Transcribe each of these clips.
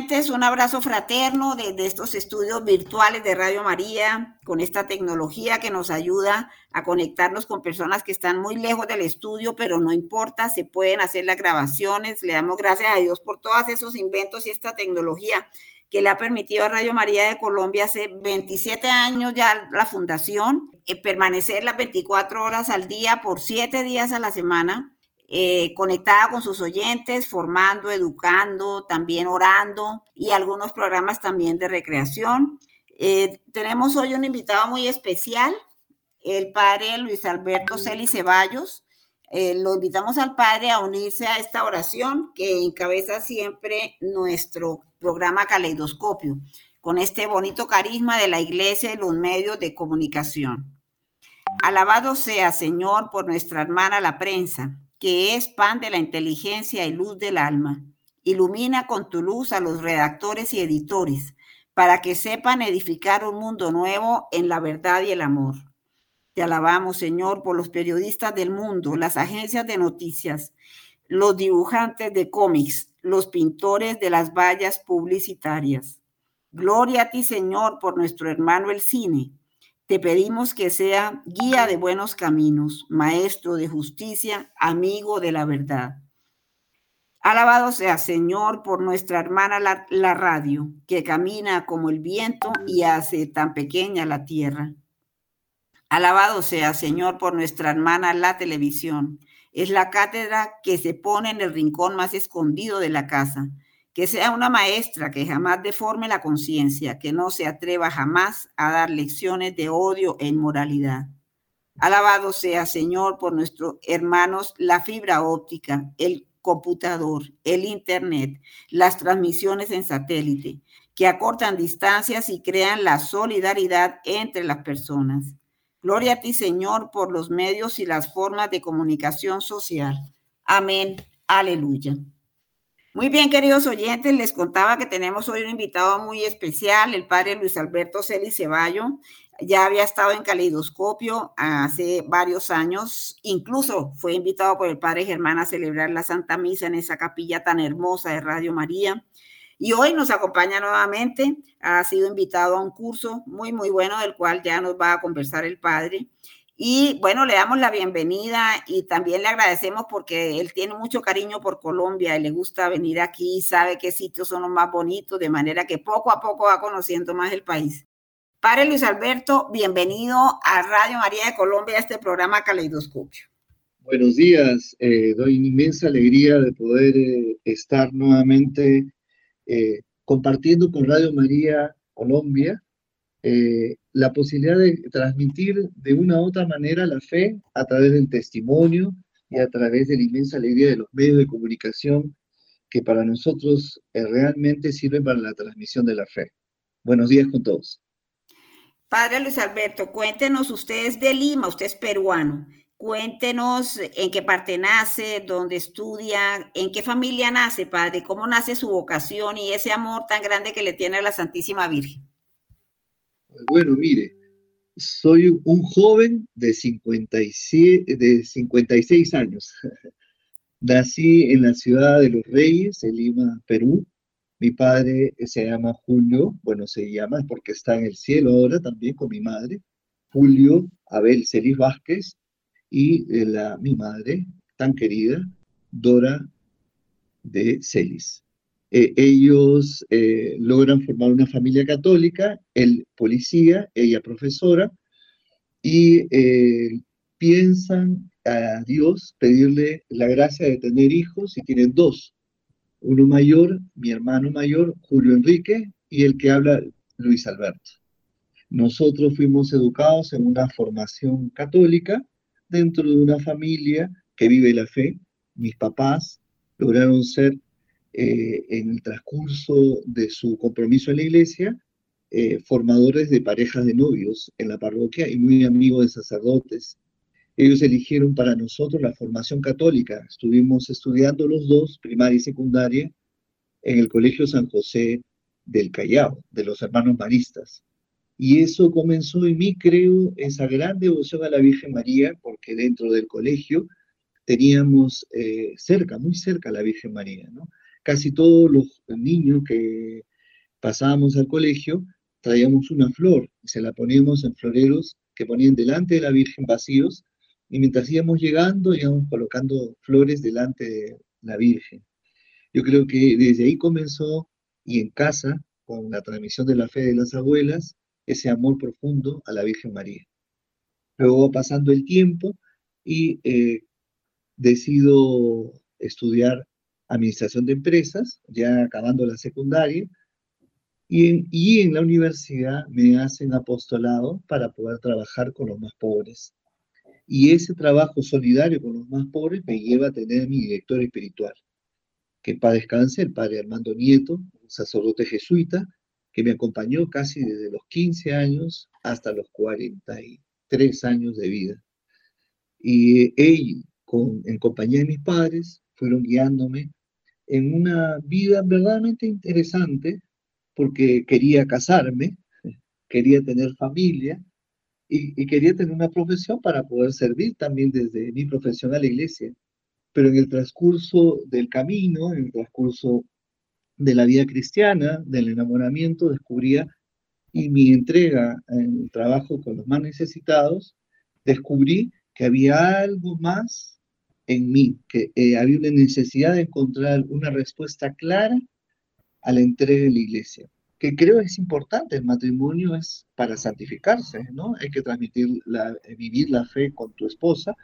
oyentes, un abrazo fraterno desde estos estudios virtuales de Radio María, con esta tecnología que nos ayuda a conectarnos con personas que están muy lejos del estudio, pero no importa, se pueden hacer las grabaciones. Le damos gracias a Dios por todos esos inventos y esta tecnología que le ha permitido a Radio María de Colombia hace 27 años ya la fundación, eh, permanecer las 24 horas al día por 7 días a la semana eh, conectada con sus oyentes, formando, educando, también orando y algunos programas también de recreación. Eh, tenemos hoy un invitado muy especial, el padre Luis Alberto Celi Ceballos. Eh, lo invitamos al padre a unirse a esta oración que encabeza siempre nuestro programa Caleidoscopio, con este bonito carisma de la iglesia y los medios de comunicación. Alabado sea, Señor, por nuestra hermana la prensa, que es pan de la inteligencia y luz del alma. Ilumina con tu luz a los redactores y editores, para que sepan edificar un mundo nuevo en la verdad y el amor. Te alabamos, Señor, por los periodistas del mundo, las agencias de noticias, los dibujantes de cómics, los pintores de las vallas publicitarias. Gloria a ti, Señor, por nuestro hermano el cine, te pedimos que sea guía de buenos caminos, maestro de justicia, amigo de la verdad. Alabado sea, Señor, por nuestra hermana la, la, radio, que camina como el viento y hace tan pequeña la tierra. Alabado sea, Señor, por nuestra hermana la televisión. Es la cátedra que se pone en el rincón más escondido de la casa que sea una maestra que jamás deforme la conciencia, que no se atreva jamás a dar lecciones de odio e inmoralidad. Alabado sea, Señor, por nuestros hermanos la fibra óptica, el computador, el Internet, las transmisiones en satélite, que acortan distancias y crean la solidaridad entre las personas. Gloria a ti, Señor, por los medios y las formas de comunicación social. Amén. Aleluya. Muy bien, queridos oyentes, les contaba que tenemos hoy un invitado muy especial, el padre Luis Alberto Celis Ceballo. Ya había estado en Caleidoscopio hace varios años, incluso fue invitado por el padre Germán a celebrar la Santa Misa en esa capilla tan hermosa de Radio María. Y hoy nos acompaña nuevamente, ha sido invitado a un curso muy, muy bueno del cual ya nos va a conversar el padre. Y bueno, le damos la bienvenida y también le agradecemos porque él tiene mucho cariño por Colombia y le gusta venir aquí, sabe qué sitios son los más bonitos, de manera que poco a poco va conociendo más el país. Padre Luis Alberto, bienvenido a Radio María de Colombia, a este programa Caleidoscopio. Buenos días, eh, doy inmensa alegría de poder eh, estar nuevamente eh, compartiendo con Radio María Colombia eh, la posibilidad de transmitir de una u otra manera la fe a través del testimonio y a través de la inmensa alegría de los medios de comunicación que para nosotros eh, realmente sirven para la transmisión de la fe. Buenos días con todos. Padre Luis Alberto, cuéntenos, usted es de Lima, usted es peruano. Cuéntenos en qué parte nace, dónde estudia, en qué familia nace, padre, cómo nace su vocación y ese amor tan grande que le tiene a la Santísima Virgen. Bueno, mire, soy un joven de, 57, de 56 años. Nací en la ciudad de Los Reyes, en Lima, Perú. Mi padre se llama Julio, bueno, se llama porque está en el cielo ahora también con mi madre, Julio Abel Celis Vázquez, y eh, mi madre, tan querida, Dora de Celis. Eh, ellos eh, logran formar una familia católica, él policía, ella profesora, y eh, piensan a Dios pedirle la gracia de tener hijos y tienen dos, uno mayor, mi hermano mayor, Julio Enrique, y el que habla, Luis Alberto. Nosotros fuimos educados en una formación católica dentro de una familia que vive la fe. Mis papás lograron ser eh, en el transcurso de su compromiso en la iglesia, eh, formadores de parejas de novios en la parroquia y muy amigos de sacerdotes. Ellos eligieron para nosotros la formación católica. Estuvimos estudiando los dos, primaria y secundaria, en el Colegio San José del Callao, de los hermanos maristas. Y eso comenzó en mí, creo, esa gran devoción a la Virgen María, porque dentro del colegio teníamos eh, cerca, muy cerca a la Virgen María, ¿no? Casi todos los niños que pasábamos al colegio traíamos una flor y se la poníamos en floreros que ponían delante de la Virgen vacíos y mientras íbamos llegando íbamos colocando flores delante de la Virgen. Yo creo que desde ahí comenzó y en casa, con la transmisión de la fe de las abuelas, ese amor profundo a la Virgen María. Luego pasando el tiempo y eh, decido estudiar administración de empresas, ya acabando la secundaria, y en, y en la universidad me hacen apostolado para poder trabajar con los más pobres. Y ese trabajo solidario con los más pobres me lleva a tener mi director espiritual, que para descanse el padre Armando Nieto, un sacerdote jesuita, que me acompañó casi desde los 15 años hasta los 43 años de vida. Y él, con, en compañía de mis padres, fueron guiándome en una vida verdaderamente interesante, porque quería casarme, quería tener familia y, y, quería tener una profesión para poder servir también desde mi profesión a la iglesia. Pero en el transcurso del camino, en el transcurso de la vida cristiana, del enamoramiento, descubría y mi entrega en el trabajo con los más necesitados, descubrí que había algo más en mí, que eh, había una necesidad de encontrar una respuesta clara a la entrega de la iglesia, que creo es importante, el matrimonio es para santificarse, ¿no? Hay que transmitir, la, vivir la fe con tu esposa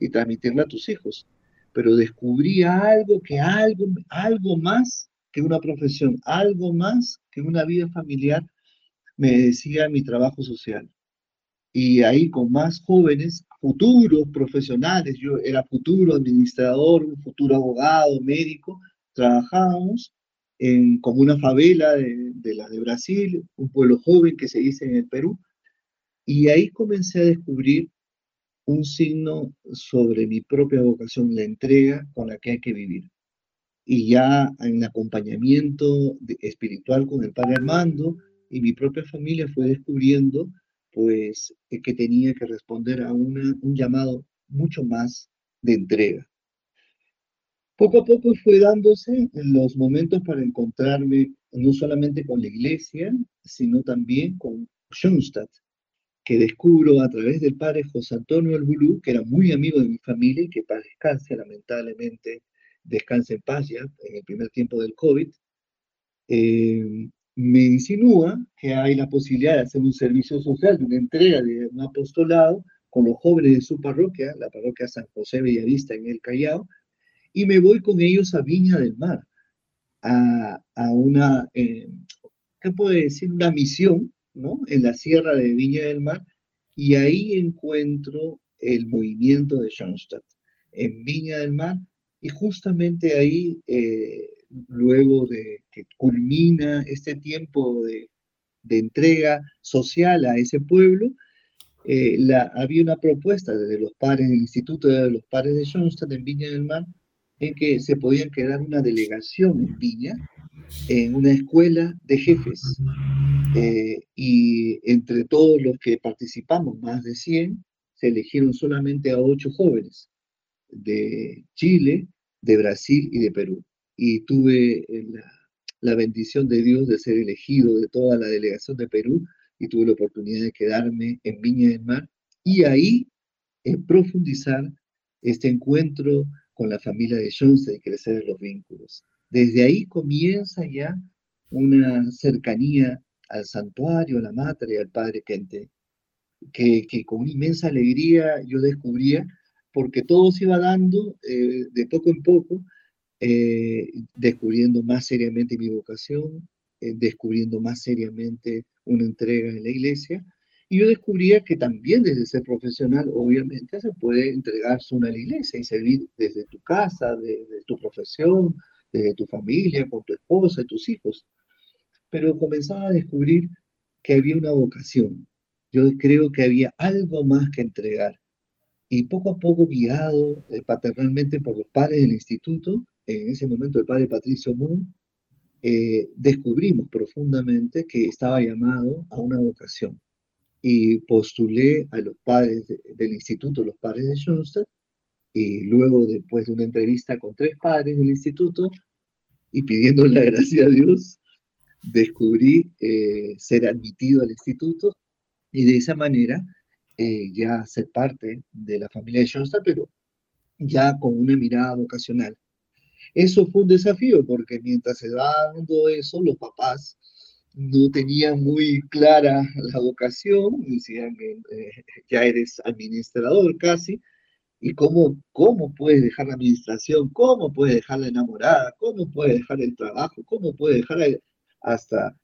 y transmitirla a tus hijos, pero descubrí algo, que algo, algo más que una profesión, algo más que una vida familiar, me decía mi trabajo social. Y ahí con más jóvenes, futuros profesionales, yo era futuro administrador, futuro abogado, médico, trabajábamos en, como una favela de, de la de Brasil, un pueblo joven que se dice en el Perú, y ahí comencé a descubrir un signo sobre mi propia vocación, la entrega con la que hay que vivir. Y ya en acompañamiento espiritual con el Padre Armando y mi propia familia fue descubriendo pues eh, que tenía que responder a un llamado mucho más de entrega. Poco a poco fue dándose los momentos para encontrarme no solamente con la iglesia, sino también con Schoenstatt, que descubro a través del padre José Antonio El que era muy amigo de mi familia y que para descanse lamentablemente descanse en paz ya, en el primer tiempo del COVID, eh, me insinúa que hay la posibilidad de hacer un servicio social, de una entrega de un apostolado con los jóvenes de su parroquia, la parroquia San José Bellavista en el Callao, y me voy con ellos a Viña del Mar, a, una, eh, ¿qué puedo decir? Una misión, ¿no? En la sierra de Viña del Mar, y ahí encuentro el movimiento de Schoenstatt. En Viña del Mar y justamente ahí, eh, luego de que culmina este tiempo de, entrega social a ese pueblo, eh, había una propuesta desde los padres del Instituto de los Padres de Johnston en Viña del Mar, en que se podían quedar una delegación en Viña, en una escuela de jefes. Eh, y entre todos los que participamos, más de 100, se eligieron solamente a ocho jóvenes de Chile, de Brasil y de Perú. Y tuve eh, la, bendición de Dios de ser elegido de toda la delegación de Perú y tuve la oportunidad de quedarme en Viña del Mar y ahí eh, profundizar este encuentro con la familia de Johnson y crecer los vínculos. Desde ahí comienza ya una cercanía al santuario, a la madre, al padre Kente, que, que con inmensa alegría yo descubría porque todo se iba dando eh, de poco en poco, eh, descubriendo más seriamente mi vocación, eh, descubriendo más seriamente una entrega en la iglesia. Y yo descubría que también desde ser profesional, obviamente, se puede entregarse una a la iglesia y servir desde tu casa, desde tu profesión, desde tu familia, con tu esposa y tus hijos. Pero comenzaba a descubrir que había una vocación. Yo creo que había algo más que entregar y poco a poco guiado eh, paternalmente por los padres del instituto, en ese momento el padre Patricio Moon, eh, descubrimos profundamente que estaba llamado a una vocación y postulé a los padres del instituto, los padres de Schoenstatt, y luego después de una entrevista con tres padres del instituto, y pidiendo la gracia a Dios, descubrí eh, ser admitido al instituto y de esa manera eh, ya ser parte de la familia de Johnston, pero ya con una mirada vocacional. Eso fue un desafío porque mientras se va dando eso, los papás no tenían muy clara la vocación, decían que eh, ya eres administrador casi, y cómo, cómo puedes dejar la administración, cómo puedes dejar la enamorada, cómo puedes dejar el trabajo, cómo puedes dejar hasta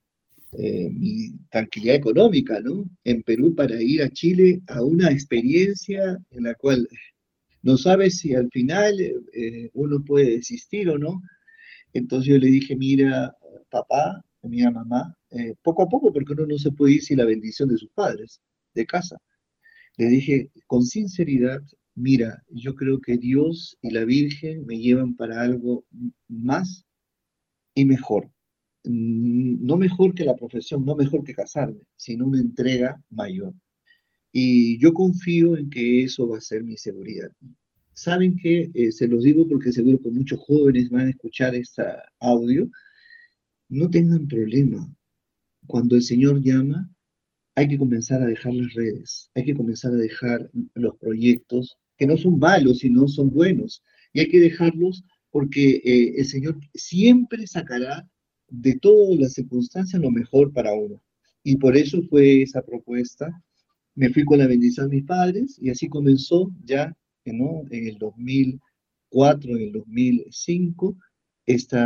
eh, mi tranquilidad económica, ¿no? En Perú para ir a Chile a una experiencia en la cual no sabes si al final eh, uno puede desistir o no. Entonces yo le dije, mira, papá, mira, mamá, eh, poco a poco, porque uno no se puede ir sin la bendición de sus padres, de casa. Le dije, con sinceridad, mira, yo creo que Dios y la Virgen me llevan para algo más y mejor. No mejor que la profesión, no mejor que casarme, sino una entrega mayor. Y yo confío en que eso va a ser mi seguridad. Saben que eh, se los digo porque seguro que muchos jóvenes van a escuchar este audio. No tengan problema. Cuando el Señor llama, hay que comenzar a dejar las redes, hay que comenzar a dejar los proyectos que no son malos, sino son buenos. Y hay que dejarlos porque eh, el Señor siempre sacará de todas las circunstancias lo mejor para uno. Y por eso fue esa propuesta me fui con la bendición de mis padres y así comenzó ya ¿no? en el 2004, en el 2005, este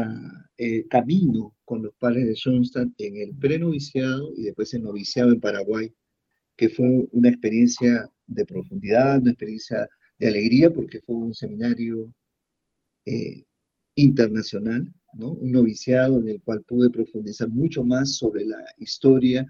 camino con los padres de Schoenstatt en el prenoviciado y después el noviciado en Paraguay, que fue una experiencia de profundidad, una experiencia de alegría, porque fue un seminario eh, internacional, ¿no? un noviciado en el cual pude profundizar mucho más sobre la historia,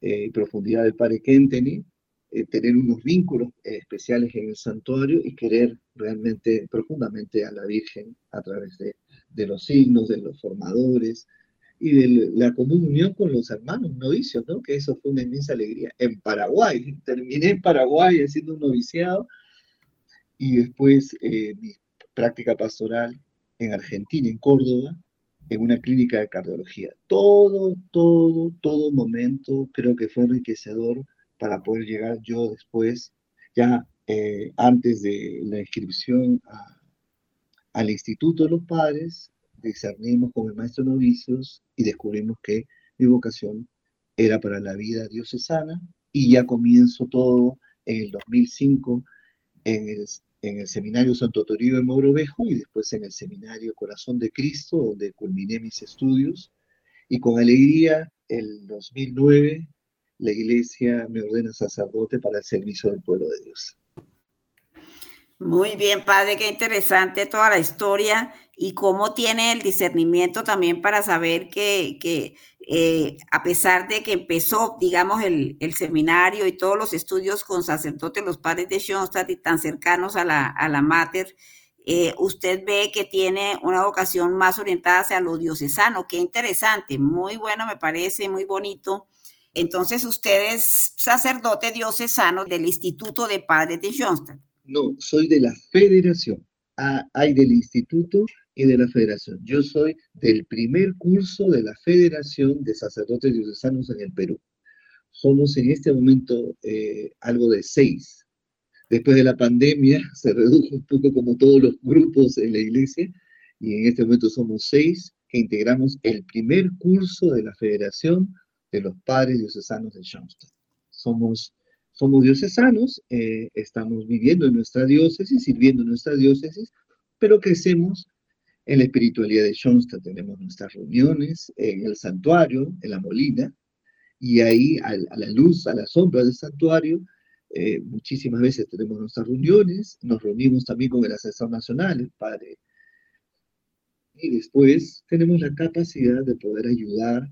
eh, profundidad del padre eh, tener unos vínculos eh, especiales en el santuario y querer realmente profundamente a la Virgen a través de, los signos, de los formadores y de la comunión con los hermanos novicios, ¿no? que eso fue una inmensa alegría. En Paraguay, terminé en Paraguay haciendo un noviciado y después mi práctica pastoral en Argentina, en Córdoba, en una clínica de cardiología. Todo, todo, todo momento creo que fue enriquecedor para poder llegar yo después, ya eh, antes de la inscripción al Instituto de los Padres, discernimos con el maestro novicios y descubrimos que mi vocación era para la vida diocesana y ya comienzo todo en el 2005 en el en el seminario Santo Toribio de Mogrovejo y después en el seminario Corazón de Cristo, donde culminé mis estudios. Y con alegría, el 2009, la iglesia me ordena sacerdote para el servicio del pueblo de Dios. Muy bien, padre, qué interesante toda la historia y cómo tiene el discernimiento también para saber que, que eh, a pesar de que empezó, digamos, el, el, seminario y todos los estudios con sacerdotes, los padres de Schoenstatt y tan cercanos a la, a la mater, eh, usted ve que tiene una vocación más orientada hacia lo diocesano. Qué interesante, muy bueno me parece, muy bonito. Entonces, usted es sacerdote diocesano del Instituto de Padres de Schoenstatt. No, soy de la federación. Ah, hay del instituto y de la federación. Yo soy del primer curso de la Federación de Sacerdotes Diocesanos en el Perú. Somos en este momento eh, algo de seis. Después de la pandemia se redujo un poco como todos los grupos en la iglesia y en este momento somos seis que integramos el primer curso de la Federación de los Padres Diocesanos de Schoenstatt. Somos somos diocesanos, eh, estamos viviendo en nuestra diócesis, sirviendo en nuestra diócesis, pero crecemos en la espiritualidad de Schoenstatt. Tenemos nuestras reuniones en el santuario, en la molina, y ahí a, la luz, a la sombra del santuario, eh, muchísimas veces tenemos nuestras reuniones, nos reunimos también con el asesor nacional, el padre. Y después tenemos la capacidad de poder ayudar,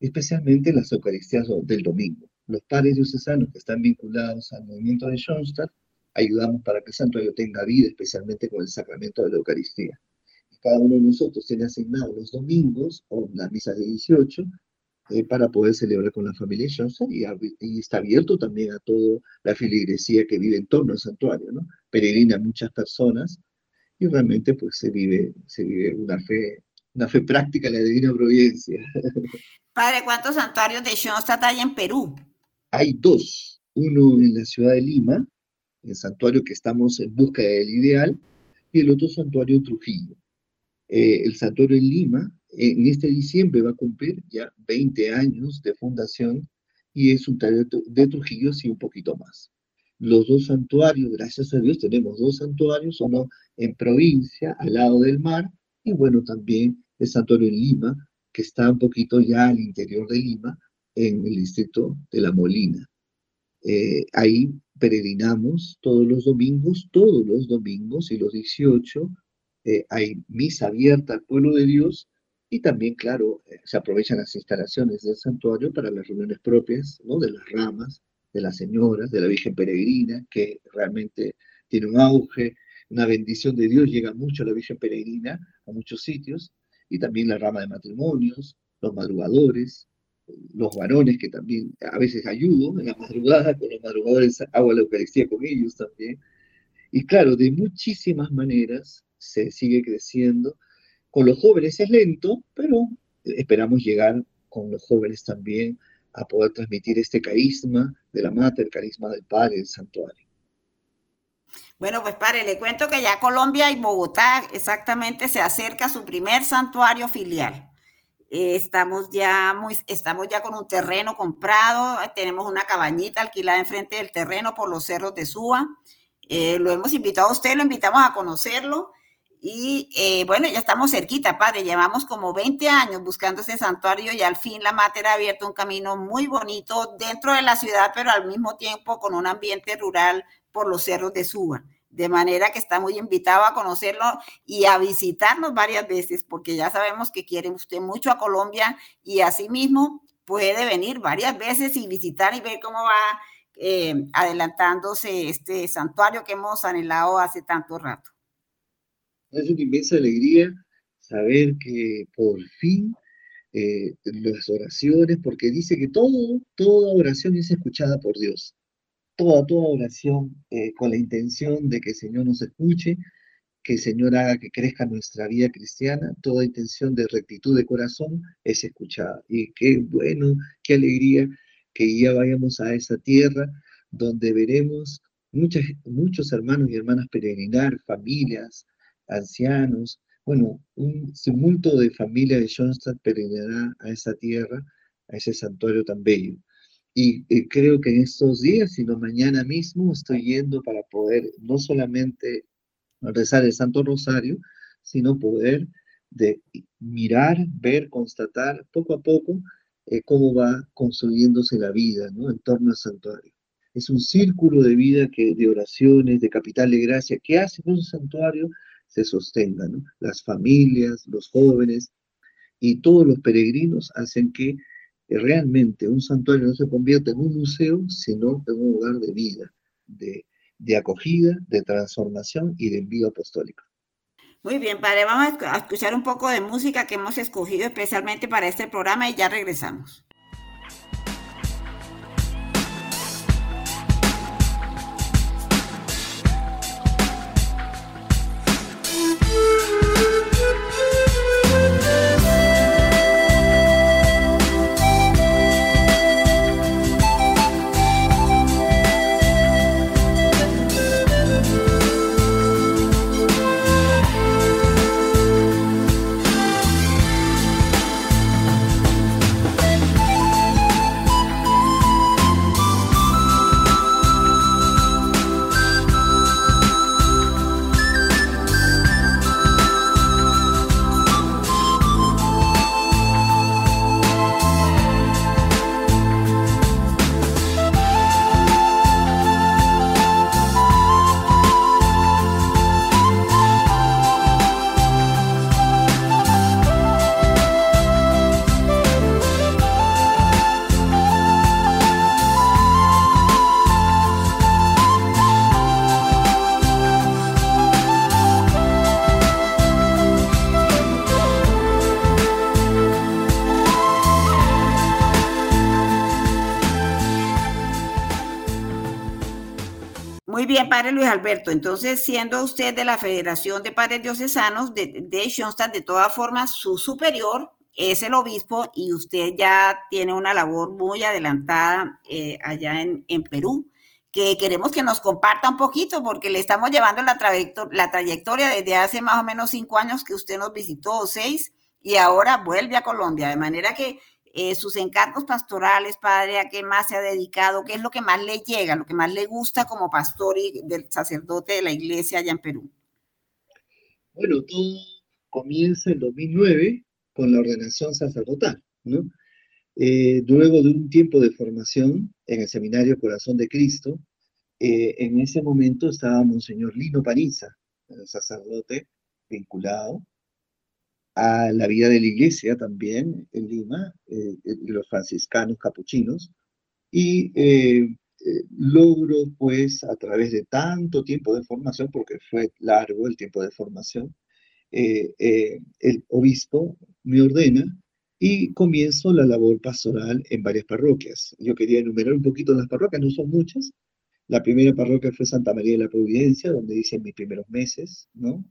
especialmente en las Eucaristías del domingo los padres diocesanos que están vinculados al movimiento de Schoenstatt, ayudamos para que el santuario tenga vida, especialmente con el sacramento de la Eucaristía. Cada uno de nosotros tiene asignado los domingos o las misas de 18 eh, para poder celebrar con la familia y, y, está abierto también a toda la filigresía que vive en torno al santuario, ¿no? Peregrina muchas personas y realmente pues se vive, se vive una fe una fe práctica en la divina providencia. Padre, ¿cuántos santuarios de Schoenstatt hay en Perú? Hay dos, uno en la ciudad de Lima, el santuario que estamos en busca del ideal, y el otro santuario Trujillo. Eh, el santuario en Lima, en este diciembre va a cumplir ya 20 años de fundación y es un santuario de Trujillo, sí, un poquito más. Los dos santuarios, gracias a Dios, tenemos dos santuarios, uno en provincia, al lado del mar, y bueno, también el santuario en Lima, que está un poquito ya al interior de Lima, en el distrito de La Molina. Eh, ahí peregrinamos todos los domingos, todos los domingos y los 18 eh, hay misa abierta al pueblo de Dios y también, claro, eh, se aprovechan las instalaciones del santuario para las reuniones propias, ¿no? De las ramas, de las señoras, de la Virgen Peregrina, que realmente tiene un auge, una bendición de Dios, llega mucho a la Virgen Peregrina a muchos sitios, y también la rama de matrimonios, los madrugadores, los varones que también a veces ayudo en la madrugada, con los madrugadores hago la Eucaristía con ellos también. Y claro, de muchísimas maneras se sigue creciendo. Con los jóvenes es lento, pero esperamos llegar con los jóvenes también a poder transmitir este carisma de la madre, el carisma del padre, el santuario. Bueno, pues padre, le cuento que ya Colombia y Bogotá exactamente se acerca a su primer santuario filial. Eh, estamos, ya muy, estamos ya con un terreno comprado, tenemos una cabañita alquilada enfrente del terreno por los cerros de Suba. Eh, lo hemos invitado a usted, lo invitamos a conocerlo. Y eh, bueno, ya estamos cerquita, padre. Llevamos como 20 años buscando ese santuario y al fin la Mater ha abierto un camino muy bonito dentro de la ciudad, pero al mismo tiempo con un ambiente rural por los cerros de Suba. De manera que está muy invitado a conocerlo y a visitarnos varias veces, porque ya sabemos que quiere usted mucho a Colombia y asimismo puede venir varias veces y visitar y ver cómo va eh, adelantándose este santuario que hemos anhelado hace tanto rato. Es una inmensa alegría saber que por fin eh, las oraciones, porque dice que todo, toda oración es escuchada por Dios. Toda, toda oración eh, con la intención de que el Señor nos escuche, que el Señor haga que crezca nuestra vida cristiana, toda intención de rectitud de corazón es escuchada. Y qué bueno, qué alegría que ya vayamos a esa tierra donde veremos muchas, muchos hermanos y hermanas peregrinar, familias, ancianos, bueno, un simulto de familia de Schoenstatt peregrinará a esa tierra, a ese santuario tan bello. Y, creo que en estos días, sino mañana mismo, estoy yendo para poder no solamente rezar el Santo Rosario, sino poder de mirar, ver, constatar poco a poco eh, cómo va construyéndose la vida en torno al santuario. Es un círculo de vida que, de oraciones, de capital de gracia, que hace un santuario se sostenga, ¿no? Las familias, los jóvenes y todos los peregrinos hacen que realmente un santuario no se convierta en un museo, sino en un lugar de vida, de, de acogida, de transformación y de envío apostólico. Muy bien, padre, vamos a escuchar un poco de música que hemos escogido especialmente para este programa y ya regresamos. Alberto. Entonces, siendo usted de la Federación de Padres Diocesanos de, de de todas formas, su superior es el obispo y usted ya tiene una labor muy adelantada eh, allá en, Perú, que queremos que nos comparta un poquito porque le estamos llevando la, la trayectoria desde hace más o menos cinco años que usted nos visitó, o seis, y ahora vuelve a Colombia. De manera que eh, sus encargos pastorales, padre, a qué más se ha dedicado, qué es lo que más le llega, lo que más le gusta como pastor y del sacerdote de la iglesia allá en Perú. Bueno, todo comienza en 2009 con la ordenación sacerdotal, ¿no? Eh, luego de un tiempo de formación en el Seminario Corazón de Cristo, eh, en ese momento estaba Monseñor Lino Paniza, sacerdote vinculado a la vida de la iglesia también en Lima, eh, los franciscanos capuchinos, y eh, eh, logro pues a través de tanto tiempo de formación, porque fue largo el tiempo de formación, el obispo me ordena y comienzo la labor pastoral en varias parroquias. Yo quería enumerar un poquito las parroquias, no son muchas. La primera parroquia fue Santa María de la Providencia, donde hice mis primeros meses, ¿no?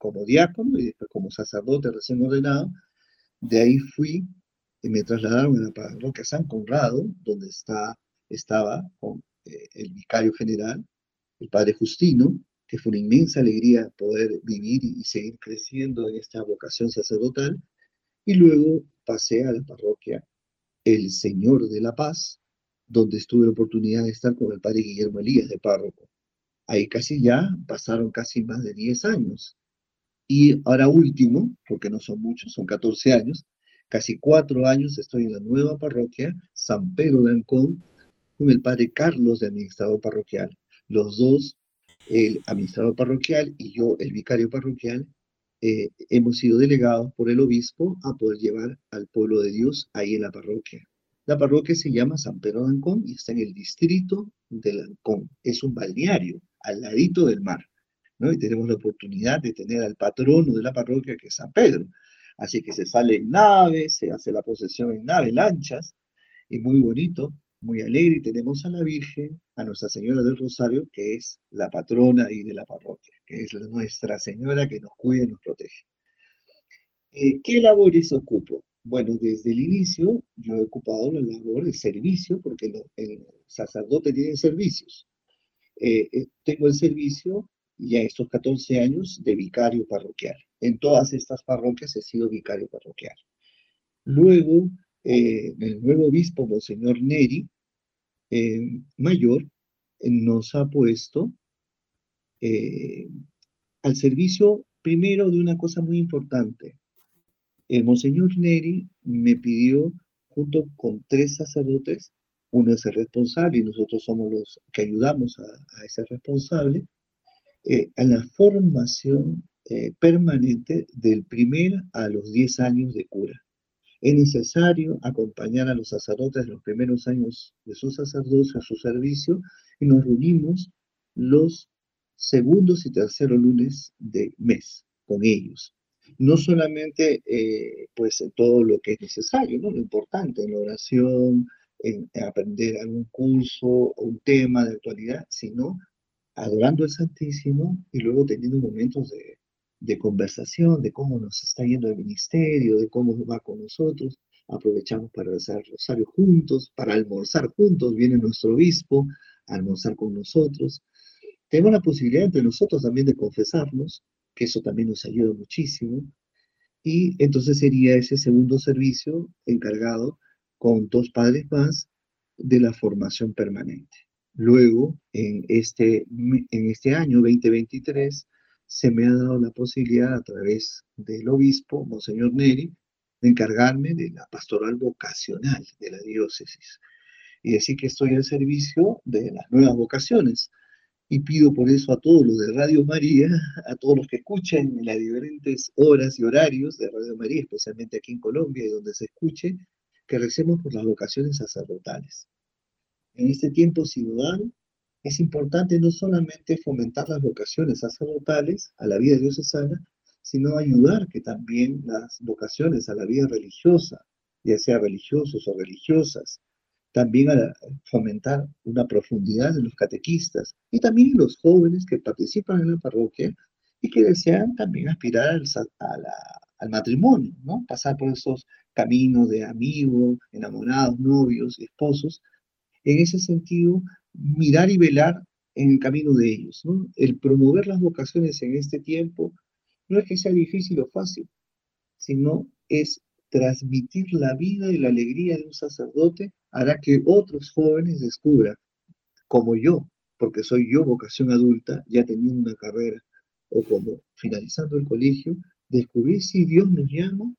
Como diácono y después como sacerdote recién ordenado. De ahí fui y me trasladaron a la parroquia San Conrado, donde está, estaba con, eh, el vicario general, el padre Justino, que fue una inmensa alegría poder vivir y, seguir creciendo en esta vocación sacerdotal. Y luego pasé a la parroquia El Señor de la Paz, donde estuve la oportunidad de estar con el padre Guillermo Elías de párroco. Ahí casi ya pasaron casi más de 10 años. Y ahora último, porque no son muchos, son 14 años, casi cuatro años estoy en la nueva parroquia, San Pedro de Ancón, con el padre Carlos de administrador parroquial. Los dos, el administrador parroquial y yo, el vicario parroquial, eh, hemos sido delegados por el obispo a poder llevar al pueblo de Dios ahí en la parroquia. La parroquia se llama San Pedro de Ancón y está en el distrito de Ancón. Es un balneario al ladito del mar. Y tenemos la oportunidad de tener al patrono de la parroquia, que es San Pedro. Así que se sale en naves, se hace la procesión en naves, lanchas, y muy bonito, muy alegre. Y tenemos a la Virgen, a Nuestra Señora del Rosario, que es la patrona ahí de la parroquia, que es Nuestra Señora que nos cuida y nos protege. Eh, ¿Qué labores ocupo? Bueno, desde el inicio yo he ocupado la labor de servicio, porque el sacerdote tiene servicios. Eh, eh, tengo el servicio y a estos 14 años de vicario parroquial. En todas estas parroquias he sido vicario parroquial. Luego, eh, el nuevo obispo, Monseñor Neri, eh, mayor, nos ha puesto eh, al servicio primero de una cosa muy importante. El Monseñor Neri me pidió, junto con tres sacerdotes, uno es el responsable y nosotros somos los que ayudamos a, a ese responsable, eh, a la formación eh, permanente del primer a los 10 años de cura. Es necesario acompañar a los sacerdotes en los primeros años de su sacerdocio, a su servicio, y nos reunimos los segundos y terceros lunes de mes con ellos. No solamente eh, pues todo lo que es necesario, ¿no? lo importante en la oración, en aprender algún curso o un tema de actualidad, sino adorando al Santísimo y luego teniendo momentos de, conversación, de cómo nos está yendo el ministerio, de cómo va con nosotros. Aprovechamos para rezar el rosario juntos, para almorzar juntos. Viene nuestro obispo a almorzar con nosotros. Tenemos la posibilidad entre nosotros también de confesarnos, que eso también nos ayuda muchísimo. Y entonces sería ese segundo servicio encargado con dos padres más de la formación permanente. Luego, en este, este año 2023, se me ha dado la posibilidad a través del obispo, Monseñor Neri, de encargarme de la pastoral vocacional de la diócesis. Y decir que estoy al servicio de las nuevas vocaciones. Y pido por eso a todos los de Radio María, a todos los que escuchen en las diferentes horas y horarios de Radio María, especialmente aquí en Colombia y donde se escuche, que recemos por las vocaciones sacerdotales en este tiempo ciudadano, es importante no solamente fomentar las vocaciones sacerdotales a la vida diocesana, sino ayudar que también las vocaciones a la vida religiosa, ya sea religiosos o religiosas, también a fomentar una profundidad en los catequistas y también en los jóvenes que participan en la parroquia y que desean también aspirar al, matrimonio, ¿no? Pasar por esos caminos de amigos, enamorados, novios, esposos. En ese sentido, mirar y velar en el camino de ellos. El promover las vocaciones en este tiempo no es que sea difícil o fácil, sino es transmitir la vida y la alegría de un sacerdote hará que otros jóvenes descubran, como yo, porque soy yo vocación adulta, ya teniendo una carrera, o como finalizando el colegio, descubrir si Dios nos llama,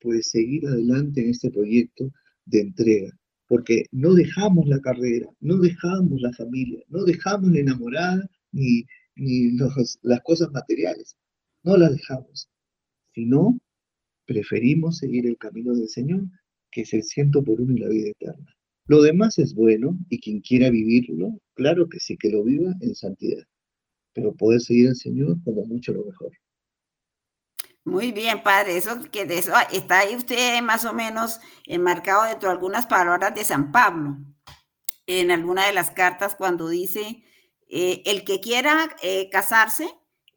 pues seguir adelante en este proyecto de entrega, porque no dejamos la carrera, no dejamos la familia, no dejamos la enamorada ni, ni las cosas materiales, no las dejamos, sino preferimos seguir el camino del Señor, que es el ciento por uno y la vida eterna. Lo demás es bueno y quien quiera vivirlo, claro que sí, que lo viva en santidad, pero poder seguir al Señor como mucho lo mejor. Muy bien, padre, eso que de eso está ahí usted más o menos enmarcado dentro de algunas palabras de San Pablo, en alguna de las cartas cuando dice, eh, el que quiera eh, casarse,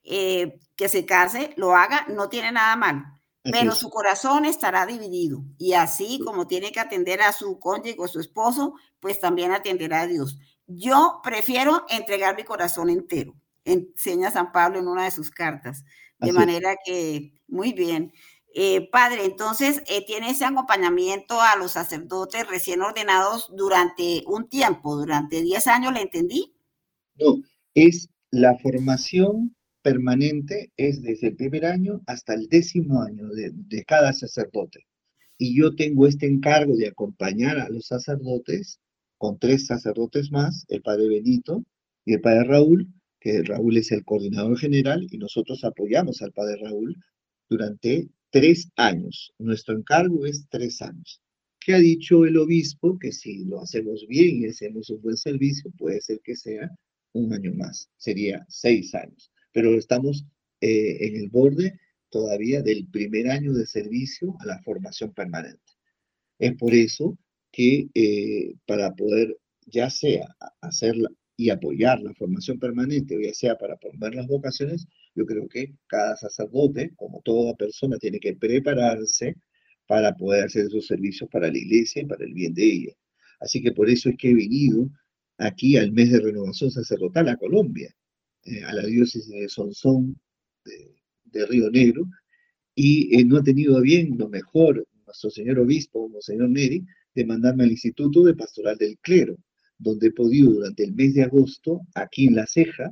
eh, que se case, lo haga, no tiene nada malo pero su corazón estará dividido y así como tiene que atender a su cónyuge o su esposo, pues también atenderá a Dios. Yo prefiero entregar mi corazón entero, enseña San Pablo en una de sus cartas. De manera que, muy bien. Eh, padre, entonces, eh, ¿tiene ese acompañamiento a los sacerdotes recién ordenados durante un tiempo, durante 10 años, le entendí? No, es la formación permanente es desde el primer año hasta el décimo año de, cada sacerdote. Y yo tengo este encargo de acompañar a los sacerdotes con tres sacerdotes más, el padre Benito y el padre Raúl, que Raúl es el coordinador general y nosotros apoyamos al padre Raúl durante tres años. Nuestro encargo es tres años. ¿Qué ha dicho el obispo? Que si lo hacemos bien y hacemos un buen servicio, puede ser que sea un año más, sería seis años pero estamos eh, en el borde todavía del primer año de servicio a la formación permanente. Es por eso que eh, para poder ya sea hacerla y apoyar la formación permanente, ya sea para promover las vocaciones, yo creo que cada sacerdote, como toda persona, tiene que prepararse para poder hacer esos servicios para la iglesia y para el bien de ella. Así que por eso es que he venido aquí al mes de renovación sacerdotal a Colombia, eh, a la diócesis de Sonsón de, Río Negro y eh, no ha tenido bien lo mejor nuestro señor obispo, señor Neri, de mandarme al Instituto de Pastoral del Clero, donde he podido durante el mes de agosto, aquí en La Ceja,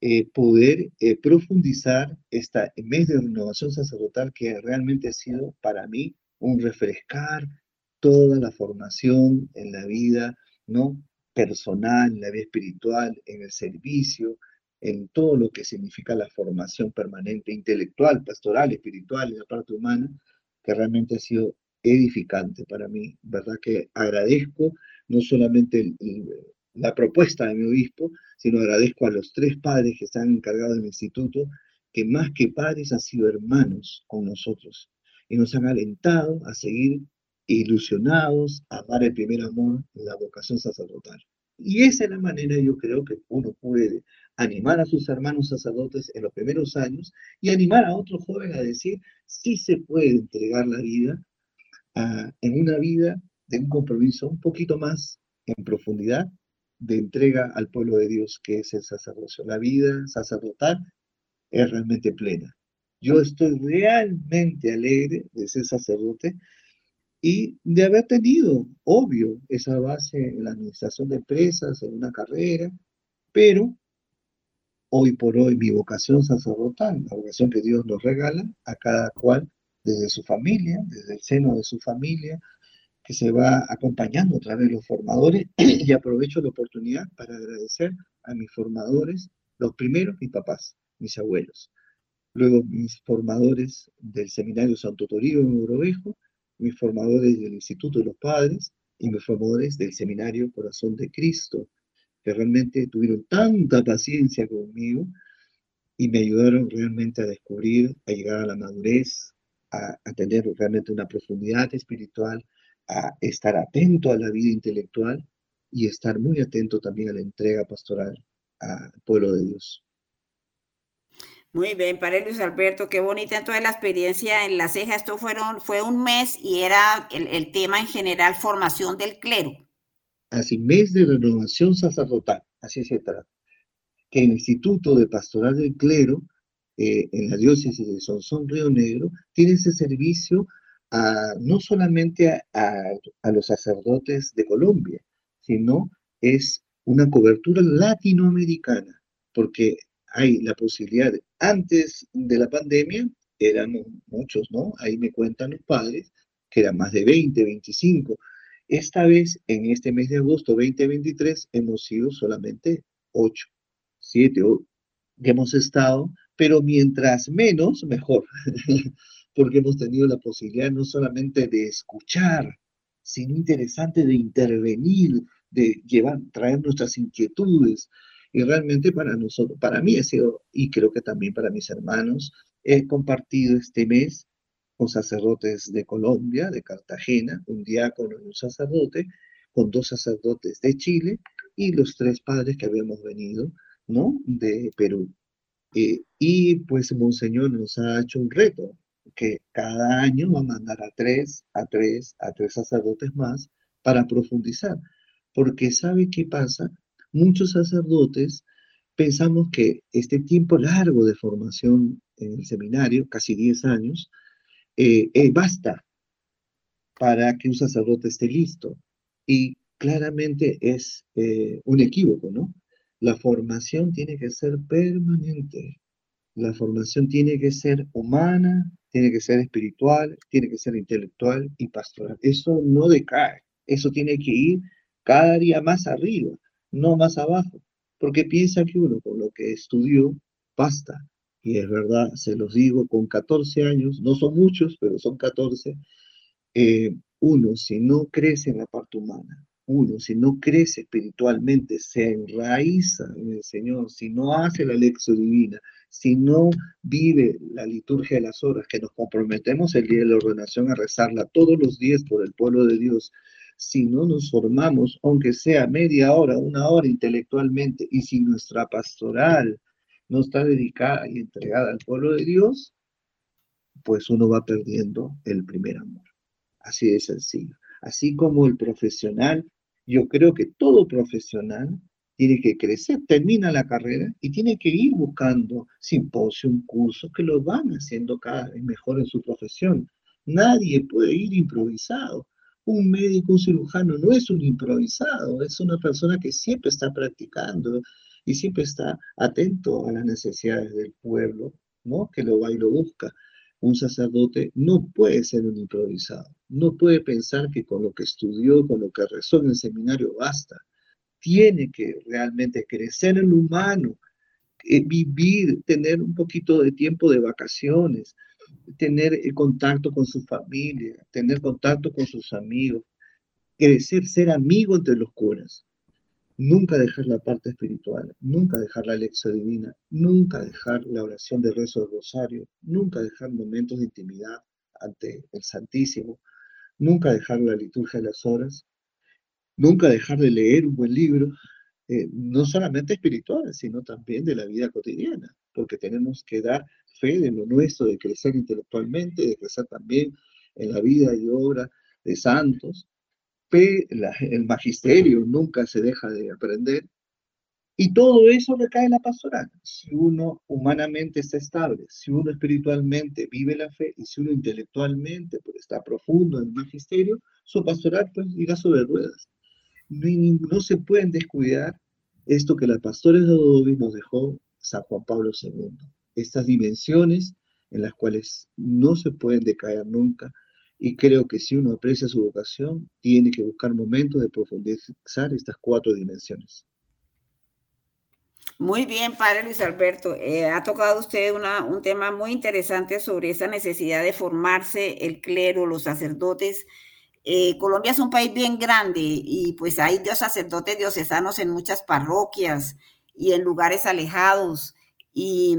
eh, poder profundizar este mes de renovación sacerdotal que realmente ha sido para mí un refrescar toda la formación en la vida no personal, en la vida espiritual, en el servicio, en todo lo que significa la formación permanente intelectual, pastoral, espiritual y la parte humana, que realmente ha sido edificante para mí. ¿Verdad? Que agradezco no solamente la propuesta de mi obispo, sino agradezco a los tres padres que están encargados del instituto, que más que padres han sido hermanos con nosotros y nos han alentado a seguir ilusionados, a amar el primer amor, la vocación sacerdotal. Y esa es la manera, yo creo, que uno puede animar a sus hermanos sacerdotes en los primeros años y animar a otro joven a decir, sí se puede entregar la vida en una vida de un compromiso un poquito más en profundidad de entrega al pueblo de Dios, que es el sacerdocio. La vida sacerdotal es realmente plena. Yo estoy realmente alegre de ser sacerdote y de haber tenido, obvio, esa base en la administración de empresas, en una carrera, pero hoy por hoy mi vocación sacerdotal, la vocación que Dios nos regala a cada cual desde su familia, desde el seno de su familia, que se va acompañando a través de los formadores y aprovecho la oportunidad para agradecer a mis formadores, los primeros mis papás, mis abuelos, luego mis formadores del Seminario Santo Toribio en Orovejo, mis formadores del Instituto de los Padres y mis formadores del Seminario Corazón de Cristo que realmente tuvieron tanta paciencia conmigo y me ayudaron realmente a descubrir, a llegar a la madurez, a, tener realmente una profundidad espiritual, a estar atento a la vida intelectual y estar muy atento también a la entrega pastoral al pueblo de Dios. Muy bien, Padre Luis Alberto, qué bonita entonces la experiencia en la ceja. Esto fueron, fue un mes y era el, el tema en general formación del clero. Así, mes de renovación sacerdotal, así se trata. Que el Instituto de Pastoral del Clero eh, en la diócesis de Sonsón Río Negro tiene ese servicio no solamente a, los sacerdotes de Colombia, sino es una cobertura latinoamericana, porque hay la posibilidad, antes de la pandemia, eran muchos, ¿no? Ahí me cuentan los padres, que eran más de 20, 25. Esta vez, en este mes de agosto 2023, hemos sido solamente 8, 7, que hemos estado, pero mientras menos, mejor, porque hemos tenido la posibilidad no solamente de escuchar, sino interesante de intervenir, de llevar, traer nuestras inquietudes, y realmente para nosotros, para mí ha sido, y creo que también para mis hermanos, he compartido este mes con sacerdotes de Colombia, de Cartagena, un diácono y un sacerdote, con dos sacerdotes de Chile y los tres padres que habíamos venido, ¿no? De Perú. Eh, y pues Monseñor nos ha hecho un reto, que cada año va a mandar a tres, a tres, a tres sacerdotes más para profundizar. Porque ¿sabe qué pasa? muchos sacerdotes pensamos que este tiempo largo de formación en el seminario, casi 10 años, eh, eh, basta para que un sacerdote esté listo. Y claramente es eh, un equívoco, ¿no? La formación tiene que ser permanente. La formación tiene que ser humana, tiene que ser espiritual, tiene que ser intelectual y pastoral. Eso no decae, eso tiene que ir cada día más arriba no más abajo, porque piensa que uno con lo que estudió basta. Y es verdad, se los digo, con 14 años, no son muchos, pero son 14, eh, uno si no crece en la parte humana, uno si no crece espiritualmente, se enraiza en el Señor, si no hace la lección divina, si no vive la liturgia de las horas, que nos comprometemos el día de la ordenación a rezarla todos los días por el pueblo de Dios, si no nos formamos, aunque sea media hora, una hora intelectualmente, y si nuestra pastoral no está dedicada y entregada al pueblo de Dios, pues uno va perdiendo el primer amor. Así de sencillo. Así como el profesional, yo creo que todo profesional tiene que crecer, termina la carrera y tiene que ir buscando simposios, cursos que lo van haciendo cada vez mejor en su profesión. Nadie puede ir improvisado un médico, un cirujano no es un improvisado, es una persona que siempre está practicando y siempre está atento a las necesidades del pueblo, ¿no? Que lo va y lo busca. Un sacerdote no puede ser un improvisado, no puede pensar que con lo que estudió, con lo que rezó en el seminario basta. Tiene que realmente crecer en lo humano, eh, vivir, tener un poquito de tiempo de vacaciones, tener el contacto con su familia, tener contacto con sus amigos, crecer, ser amigo entre los curas. Nunca dejar la parte espiritual, nunca dejar la lección divina, nunca dejar la oración de rezo del rosario, nunca dejar momentos de intimidad ante el Santísimo, nunca dejar la liturgia de las horas, nunca dejar de leer un buen libro, eh, no solamente espiritual, sino también de la vida cotidiana, porque tenemos que dar fe de lo nuestro, de crecer intelectualmente, de crecer también en la vida y obra de santos. el magisterio nunca se deja de aprender. Y todo eso recae en la pastoral. Si uno humanamente está estable, si uno espiritualmente vive la fe y si uno intelectualmente pues, está profundo en el magisterio, su pastoral pues irá sobre ruedas. No, se pueden descuidar esto que la pastores de Adobe nos dejó San Juan Pablo II estas dimensiones en las cuales no se pueden decaer nunca. Y creo que si uno aprecia su vocación, tiene que buscar momentos de profundizar estas cuatro dimensiones. Muy bien, padre Luis Alberto. Eh, ha tocado usted un tema muy interesante sobre esa necesidad de formarse el clero, los sacerdotes. Eh, Colombia es un país bien grande y pues hay dos sacerdotes diocesanos en muchas parroquias y en lugares alejados y,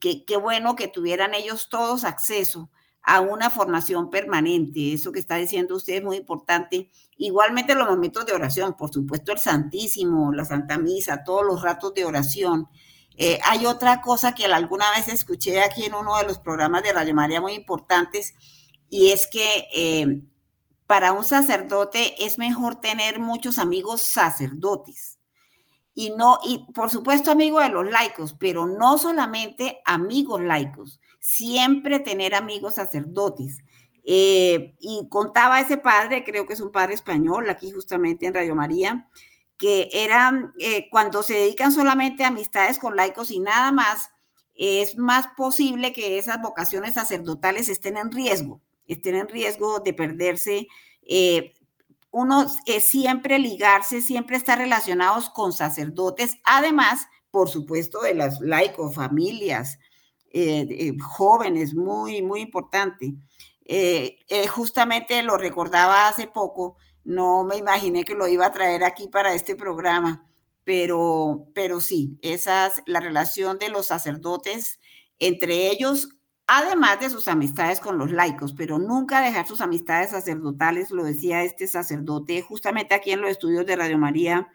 qué, bueno que tuvieran ellos todos acceso a una formación permanente. Eso que está diciendo usted es muy importante. Igualmente los momentos de oración, por supuesto el Santísimo, la Santa Misa, todos los ratos de oración. Eh, hay otra cosa que alguna vez escuché aquí en uno de los programas de Radio María muy importantes y es que eh, para un sacerdote es mejor tener muchos amigos sacerdotes y no, y por supuesto amigos de los laicos, pero no solamente amigos laicos, siempre tener amigos sacerdotes. Eh, y contaba ese padre, creo que es un padre español, aquí justamente en Radio María, que eran, eh, cuando se dedican solamente a amistades con laicos y nada más, es más posible que esas vocaciones sacerdotales estén en riesgo, estén en riesgo de perderse. Eh, uno es siempre ligarse, siempre estar relacionados con sacerdotes, además, por supuesto, de las laicos, familias, eh, eh, jóvenes, muy, muy importante. Eh, justamente lo recordaba hace poco, no me imaginé que lo iba a traer aquí para este programa, pero, pero sí, esa es la relación de los sacerdotes entre ellos además de sus amistades con los laicos, pero nunca dejar sus amistades sacerdotales, lo decía este sacerdote justamente aquí en los estudios de Radio María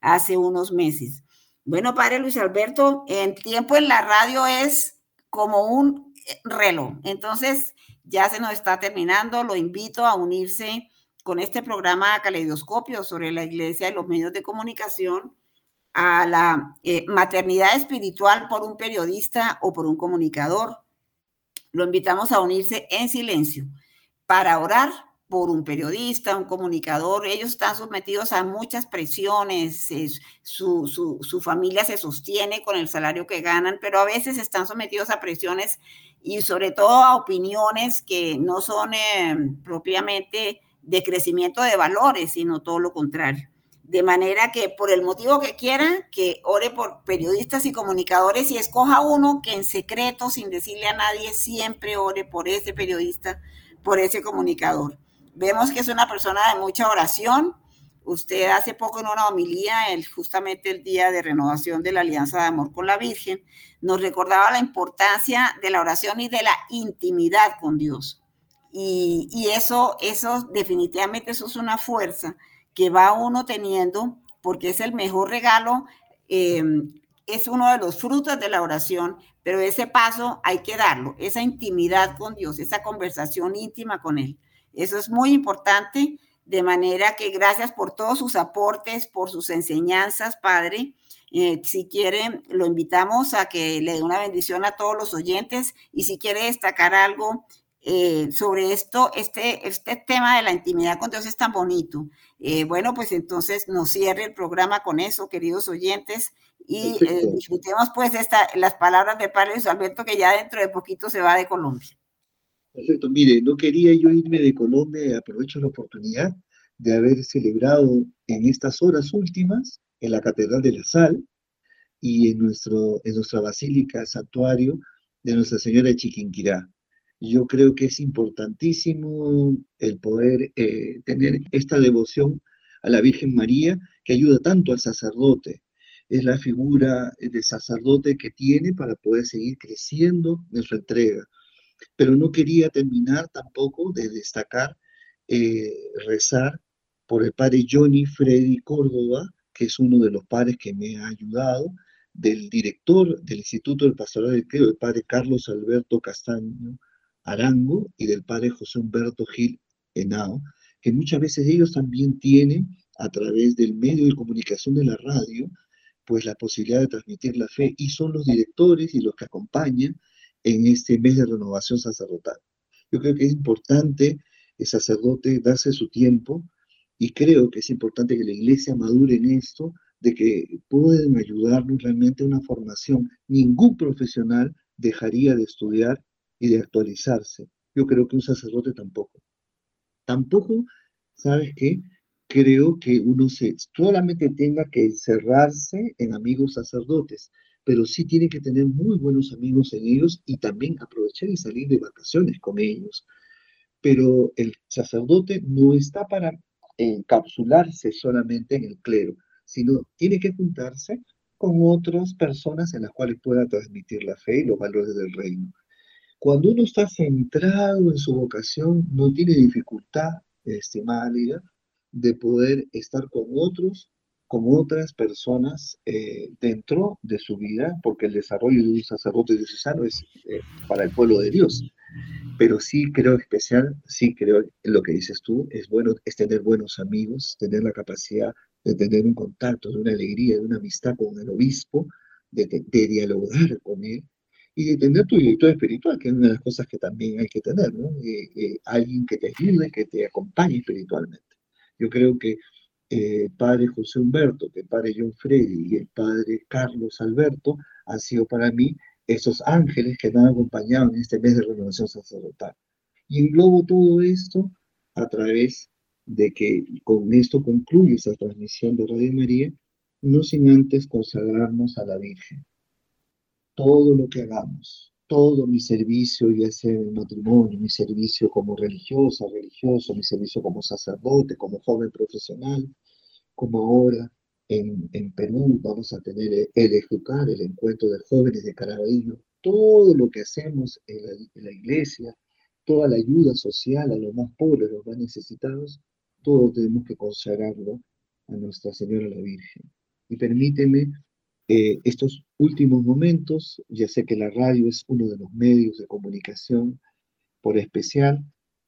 hace unos meses. Bueno, padre Luis Alberto, el tiempo en la radio es como un reloj, entonces ya se nos está terminando, lo invito a unirse con este programa Caleidoscopio sobre la iglesia y los medios de comunicación a la eh, maternidad espiritual por un periodista o por un comunicador. Lo invitamos a unirse en silencio para orar por un periodista, un comunicador. Ellos están sometidos a muchas presiones, su, familia se sostiene con el salario que ganan, pero a veces están sometidos a presiones y sobre todo a opiniones que no son eh, propiamente de crecimiento de valores, sino todo lo contrario. De manera que por el motivo que quiera, que ore por periodistas y comunicadores y escoja uno que en secreto, sin decirle a nadie, siempre ore por ese periodista, por ese comunicador. Vemos que es una persona de mucha oración. Usted hace poco en una homilía, el, justamente el día de renovación de la Alianza de Amor con la Virgen, nos recordaba la importancia de la oración y de la intimidad con Dios. Y, y eso, eso definitivamente, eso es una fuerza que va uno teniendo, porque es el mejor regalo, em, es uno de los frutos de la oración, pero ese paso hay que darlo, esa intimidad con Dios, esa conversación íntima con Él. Eso es muy importante, de manera que gracias por todos sus aportes, por sus enseñanzas, Padre. Eh, si quiere, lo invitamos a que le dé una bendición a todos los oyentes y si quiere destacar algo eh, sobre esto, este, este tema de la intimidad con Dios es tan bonito. Eh, bueno, pues entonces nos cierre el programa con eso, queridos oyentes, y disfrutemos pues esta, las palabras de Padre Luis Alberto, que ya dentro de poquito se va de Colombia. Perfecto, mire, no quería yo irme de Colombia, aprovecho la oportunidad de haber celebrado en estas horas últimas en la Catedral de la Sal y en, nuestro, en nuestra Basílica Santuario de Nuestra Señora de Chiquinquirá yo creo que es importantísimo el poder eh, tener esta devoción a la Virgen María que ayuda tanto al sacerdote. Es la figura de sacerdote que tiene para poder seguir creciendo en su entrega. Pero no quería terminar tampoco de destacar, eh, rezar por el padre Johnny Freddy Córdoba, que es uno de los padres que me ha ayudado, del director del Instituto del Pastoral del Creo, el padre Carlos Alberto Castaño Arango y del padre José Humberto Gil Henao, que muchas veces ellos también tienen, a través del medio de comunicación de la radio, pues la posibilidad de transmitir la fe y son los directores y los que acompañan en este mes de renovación sacerdotal. Yo creo que es importante el sacerdote darse su tiempo y creo que es importante que la iglesia madure en esto, de que pueden ayudarnos realmente a una formación. Ningún profesional dejaría de estudiar y de actualizarse. Yo creo que un sacerdote tampoco. Tampoco, ¿sabes qué? Creo que uno se, solamente tenga que encerrarse en amigos sacerdotes, pero sí tiene que tener muy buenos amigos en ellos y también aprovechar y salir de vacaciones con ellos. Pero el sacerdote no está para encapsularse solamente en el clero, sino tiene que juntarse con otras personas en las cuales pueda transmitir la fe y los valores del reino. cuando uno está centrado en su vocación, no tiene dificultad, estimada de poder estar con otros, con otras personas eh, dentro de su vida, porque el desarrollo de un sacerdote diocesano es eh, para el pueblo de Dios. Pero sí creo especial, sí creo en lo que dices tú, es bueno, es tener buenos amigos, tener la capacidad de tener un contacto, de una alegría, de una amistad con el obispo, de, de dialogar con él, y de tener tu director espiritual, que es una de las cosas que también hay que tener, ¿no? Eh, eh, alguien que te ayude, que te acompañe espiritualmente. Yo creo que eh, padre José Humberto, que padre John Freddy y el padre Carlos Alberto han sido para mí esos ángeles que me han acompañado en este mes de renovación sacerdotal. Y englobo todo esto a través de que con esto concluye esta transmisión de Radio María, no sin antes consagrarnos a la Virgen todo lo que hagamos, todo mi servicio, ya sea en el matrimonio, mi servicio como religiosa, religioso, mi servicio como sacerdote, como joven profesional, como ahora en, en Perú vamos a tener el, educar, el encuentro de jóvenes de Caraballo, todo lo que hacemos en la, en la iglesia, toda la ayuda social a los más pobres, los más necesitados, todo tenemos que consagrarlo a Nuestra Señora la Virgen. Y permíteme eh, estos últimos momentos, ya sé que la radio es uno de los medios de comunicación por especial,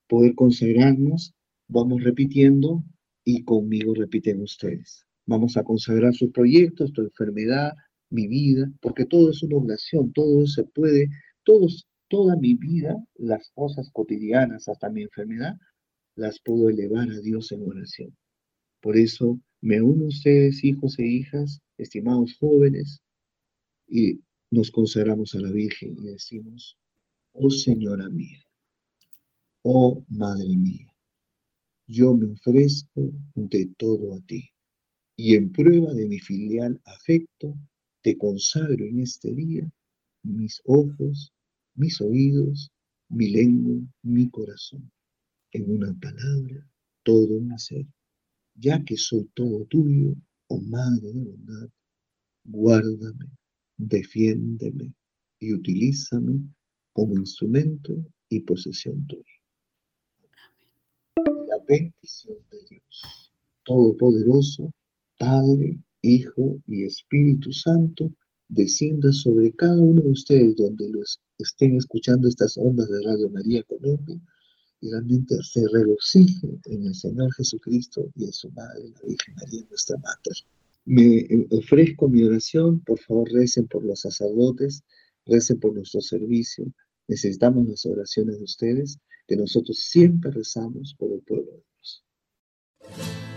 poder consagrarnos, vamos repitiendo y conmigo repiten ustedes. Vamos a consagrar sus proyectos, tu enfermedad, mi vida, porque todo es una oración, todo se puede, todos, toda mi vida, las cosas cotidianas, hasta mi enfermedad, las puedo elevar a Dios en oración. Por eso me uno a ustedes, hijos e hijas, estimados jóvenes, y nos consagramos a la Virgen y decimos, oh Señora mía, oh Madre mía, yo me ofrezco de todo a ti, y en prueba de mi filial afecto, te consagro en este día mis ojos, mis oídos, mi lengua, mi corazón, en una palabra, todo mi ser, ya que soy todo tuyo, oh Madre de bondad, guárdame, defiéndeme y utilízame como instrumento y posesión tuya. La bendición de Dios, Todopoderoso, Padre, Hijo y Espíritu Santo, descienda sobre cada uno de ustedes donde los estén escuchando estas ondas de Radio María Colombia y realmente se regocije en el Señor Jesucristo y en su Madre, la Virgen María, nuestra Madre. Me eh, ofrezco mi oración, por favor recen por los sacerdotes, recen por nuestro servicio. Necesitamos las oraciones de ustedes, que nosotros siempre rezamos por el pueblo de Dios.